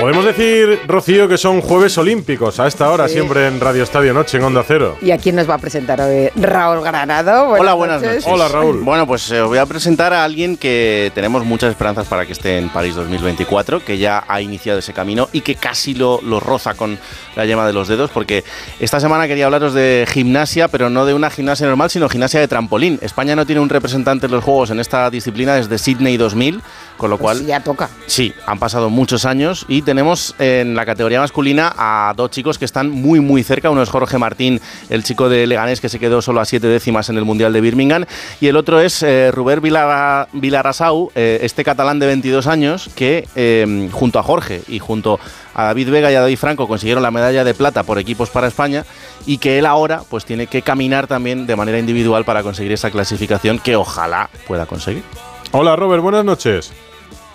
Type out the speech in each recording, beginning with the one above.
Podemos decir, Rocío, que son Jueves Olímpicos a esta hora, siempre en Radio Estadio Noche, en Onda Cero. ¿Y a quién nos va a presentar hoy? Raúl Granado. Hola, buenas noches. Hola, Raúl. Bueno, pues eh, os voy a presentar a alguien que tenemos muchas esperanzas para que esté en París 2024, que ya ha iniciado ese camino y que casi lo, lo roza con la yema de los dedos, porque esta semana quería hablaros de gimnasia, pero no de una gimnasia normal, sino gimnasia de trampolín. España no tiene un representante en los Juegos en esta disciplina desde Sydney 2000, con lo cual... Pues ya toca. Sí, han pasado muchos años y tenemos en la categoría masculina a dos chicos que están muy muy cerca. Uno es Jorge Martín, el chico de Leganés que se quedó solo a siete décimas en el Mundial de Birmingham. Y el otro es eh, Ruber Vilara, Vilarasau, eh, este catalán de 22 años que eh, junto a Jorge y junto a David Vega y a David Franco consiguieron la medalla de plata por equipos para España y que él ahora pues tiene que caminar también de manera individual para conseguir esa clasificación que ojalá pueda conseguir. Hola, Robert, buenas noches.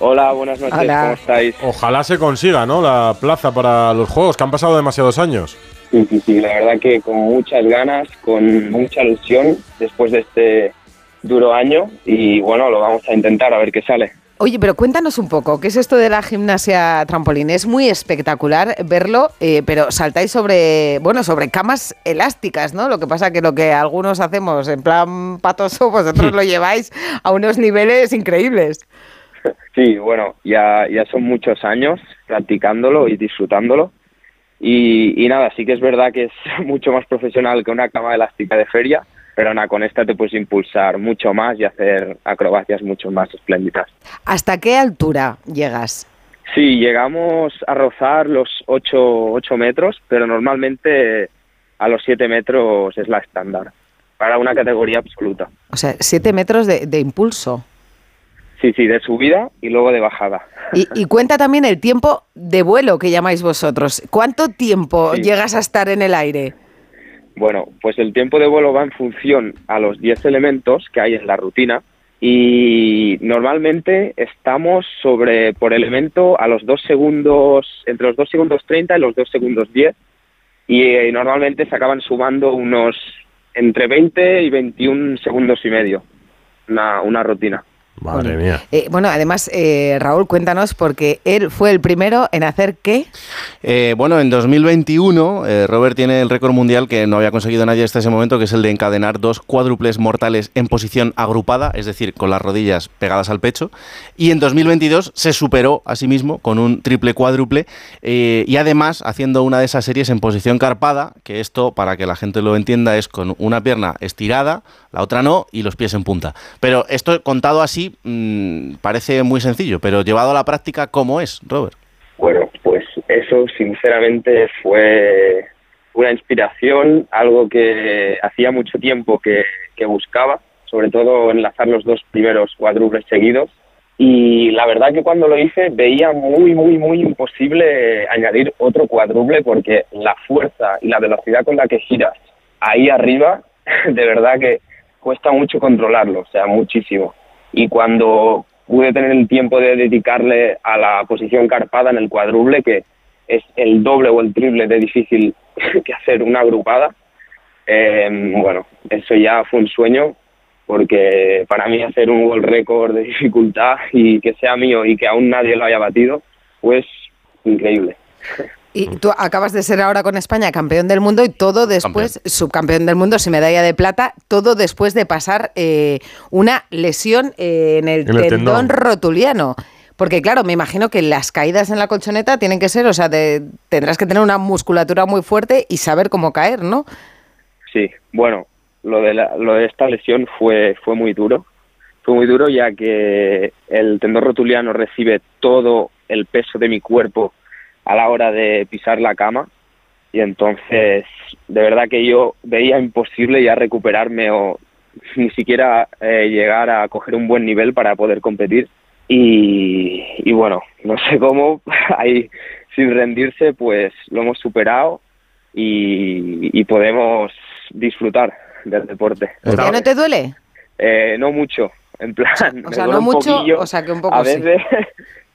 Hola, buenas noches, Hola. ¿cómo estáis? Ojalá se consiga, ¿no? La plaza para los Juegos, que han pasado demasiados años. Sí, sí, sí, la verdad que con muchas ganas, con mucha ilusión después de este duro año y bueno, lo vamos a intentar a ver qué sale. Oye, pero cuéntanos un poco, ¿qué es esto de la gimnasia trampolín? Es muy espectacular verlo, eh, pero saltáis sobre, bueno, sobre camas elásticas, ¿no? Lo que pasa que lo que algunos hacemos en plan patoso, vosotros lo lleváis a unos niveles increíbles. Sí, bueno, ya, ya son muchos años practicándolo y disfrutándolo. Y, y nada, sí que es verdad que es mucho más profesional que una cama elástica de feria, pero nada, con esta te puedes impulsar mucho más y hacer acrobacias mucho más espléndidas. ¿Hasta qué altura llegas? Sí, llegamos a rozar los 8, ocho metros, pero normalmente a los 7 metros es la estándar, para una categoría absoluta. O sea, siete metros de, de impulso. Sí, sí, de subida y luego de bajada. Y, y cuenta también el tiempo de vuelo que llamáis vosotros. ¿Cuánto tiempo Sí. llegas a estar en el aire? Bueno, pues el tiempo de vuelo va en función a los 10 elementos que hay en la rutina y normalmente estamos sobre por elemento a los 2 segundos, entre los 2 segundos 30 y los 2 segundos 10 y eh, normalmente se acaban sumando unos entre 20 y 21 segundos y medio, una, una rutina. Madre mía. Eh, bueno, además, eh, Raúl, cuéntanos, porque él fue el primero en hacer qué. Eh, bueno, en 2021 eh, Robert tiene el récord mundial que no había conseguido nadie hasta ese momento, que es el de encadenar dos cuádruples mortales en posición agrupada, es decir, con las rodillas pegadas al pecho. Y en 2022 se superó a sí mismo con un triple cuádruple eh, y además haciendo una de esas series en posición carpada, que esto, para que la gente lo entienda, es con una pierna estirada, la otra no, y los pies en punta. Pero esto contado así mm, parece muy sencillo, pero llevado a la práctica, ¿cómo es, Robert? Bueno, pues eso sinceramente fue una inspiración, algo que hacía mucho tiempo que, buscaba, sobre todo enlazar los dos primeros cuádruples seguidos. Y la verdad que cuando lo hice veía muy, muy, muy imposible añadir otro cuádruple porque la fuerza y la velocidad con la que giras ahí arriba, de verdad que cuesta mucho controlarlo, o sea, muchísimo. Y cuando pude tener el tiempo de dedicarle a la posición carpada en el cuádruple, que es el doble o el triple de difícil que hacer una agrupada, eh, bueno, eso ya fue un sueño, porque para mí hacer un world récord de dificultad y que sea mío y que aún nadie lo haya batido, pues increíble. Y tú acabas de ser ahora con España campeón del mundo y todo después, subcampeón del mundo, sin medalla de plata, todo después de pasar eh, una lesión eh, en el, En el tendón, tendón. rotuliano. Porque claro, me imagino que las caídas en la colchoneta tienen que ser, o sea, de- tendrás que tener una musculatura muy fuerte y saber cómo caer, ¿no? Sí, bueno, lo de, la- lo de esta lesión fue, fue muy duro. Fue muy duro ya que el tendón rotuliano recibe todo el peso de mi cuerpo a la hora de pisar la cama y entonces de verdad que yo veía imposible ya recuperarme o ni siquiera eh, llegar a coger un buen nivel para poder competir y, y bueno, no sé cómo, ahí sin rendirse pues lo hemos superado y, y podemos disfrutar del deporte. Está- ¿Ya no te duele? Eh, no mucho, en plan, o me sea, duele no un mucho, poquillo o sea, que un poco a sí.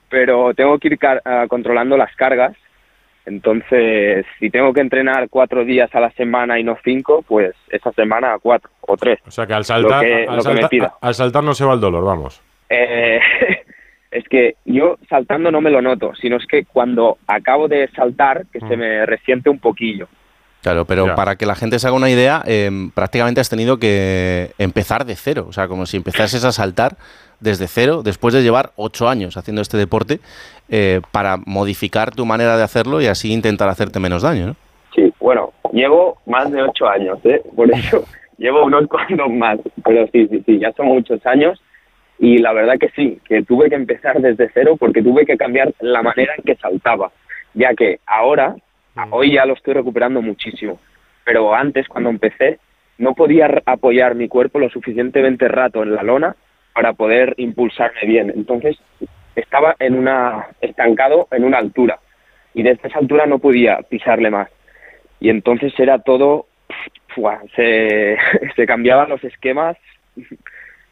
Pero tengo que ir car- ah, controlando las cargas. Entonces, si tengo que entrenar cuatro días a la semana y no cinco, pues esa semana cuatro o tres. O sea que al saltar, que- al, que salta- pida. al saltar no se va el dolor, vamos. Eh, es que yo saltando no me lo noto, sino es que cuando acabo de saltar, que se Mm. me resiente un poquillo. Claro, pero Ya. para que la gente se haga una idea, eh, prácticamente has tenido que empezar de cero. O sea, como si empezases a saltar desde cero después de llevar ocho años haciendo este deporte eh, para modificar tu manera de hacerlo y así intentar hacerte menos daño, ¿no? Sí, bueno, llevo más de ocho años, ¿eh? Por eso llevo unos cuantos más. Pero sí, sí, sí, ya son muchos años. Y la verdad que sí, que tuve que empezar desde cero porque tuve que cambiar la manera en que saltaba. Ya que ahora, hoy ya lo estoy recuperando muchísimo. Pero antes, cuando empecé, no podía apoyar mi cuerpo lo suficientemente rato en la lona para poder impulsarme bien. Entonces, estaba en una estancado en una altura y desde esa altura no podía pisarle más y entonces era todo se, cambiaban los esquemas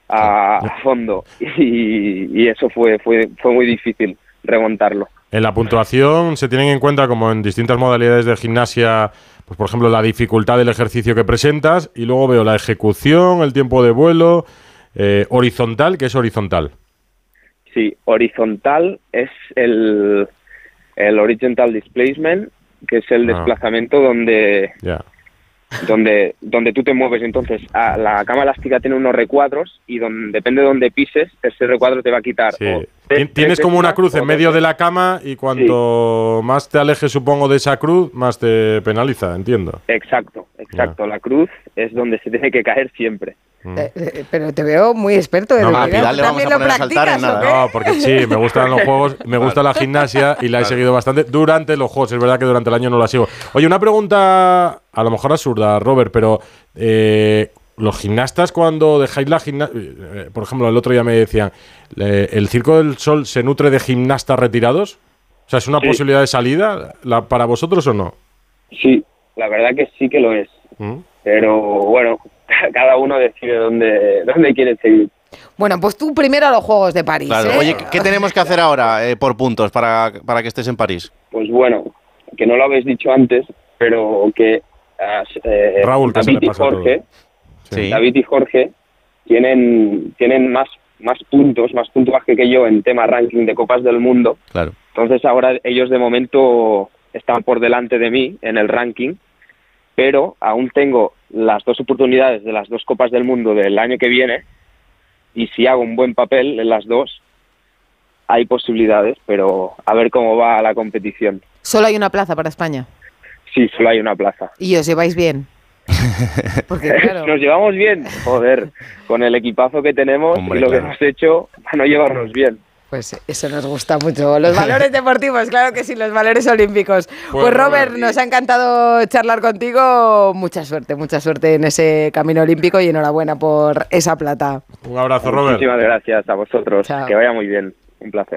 a, a fondo y, y eso fue fue fue muy difícil remontarlo En la puntuación se tienen en cuenta, como en distintas modalidades de gimnasia, pues por ejemplo, la dificultad del ejercicio que presentas y luego veo la ejecución, el tiempo de vuelo, eh, horizontal, que es horizontal. sí horizontal es el el horizontal displacement que es el Ah. desplazamiento donde. Donde donde tú te mueves entonces a- la cama elástica tiene unos recuadros y donde depende de donde pises ese recuadro te va a quitar Sí. o Tien- tres Tienes como una cruz en medio de la cama y cuanto más te alejes, supongo, de esa cruz, más te penaliza, entiendo. Exacto, exacto. La cruz es donde se tiene que caer siempre. Mm. Eh, eh, pero te veo muy experto. No, Edu, a ¿eh? Vidal le vamos ¿También a lo poner a saltar en nada. No, porque sí, me gustan los juegos, me gusta la gimnasia y la he seguido bastante durante los juegos. Es verdad que durante el año no la sigo. Oye, una pregunta a lo mejor absurda, Robert, pero eh, los gimnastas cuando dejáis la gimnasia, por ejemplo, el otro día me decían, ¿el Circo del Sol se nutre de gimnastas retirados? O sea, ¿es una Sí. posibilidad de salida la, para vosotros o no? Sí, la verdad que sí que lo es. ¿Mm? Pero bueno, cada uno decide dónde, dónde quiere seguir. Bueno, pues tú primero a los Juegos de París. Claro. ¿eh? Oye, ¿qué- ¿qué tenemos que hacer ahora eh, por puntos para, para que estés en París? Pues bueno, que no lo habéis dicho antes, pero que eh, Raúl, que David y Jorge, Sí. David y Jorge tienen, tienen más, más puntos, más puntuaje que yo en tema ranking de Copas del Mundo. Claro. Entonces ahora ellos de momento están por delante de mí en el ranking, pero aún tengo las dos oportunidades de las dos Copas del Mundo del año que viene y si hago un buen papel en las dos, hay posibilidades, pero a ver cómo va la competición. Solo hay una plaza para España. Sí, solo hay una plaza. Y os lleváis bien. Porque claro. Nos llevamos bien, joder, con el equipazo que tenemos Hombre, y lo claro. que hemos hecho para no llevarnos bien. Pues eso nos gusta mucho. Los valores deportivos, claro que sí, los valores olímpicos. Pues, Robert, Robert, nos ha encantado charlar contigo. Mucha suerte, mucha suerte en ese camino olímpico y enhorabuena por esa plata. Un abrazo, Robert. Muchísimas gracias a vosotros. Chao. Que vaya muy bien. Un placer.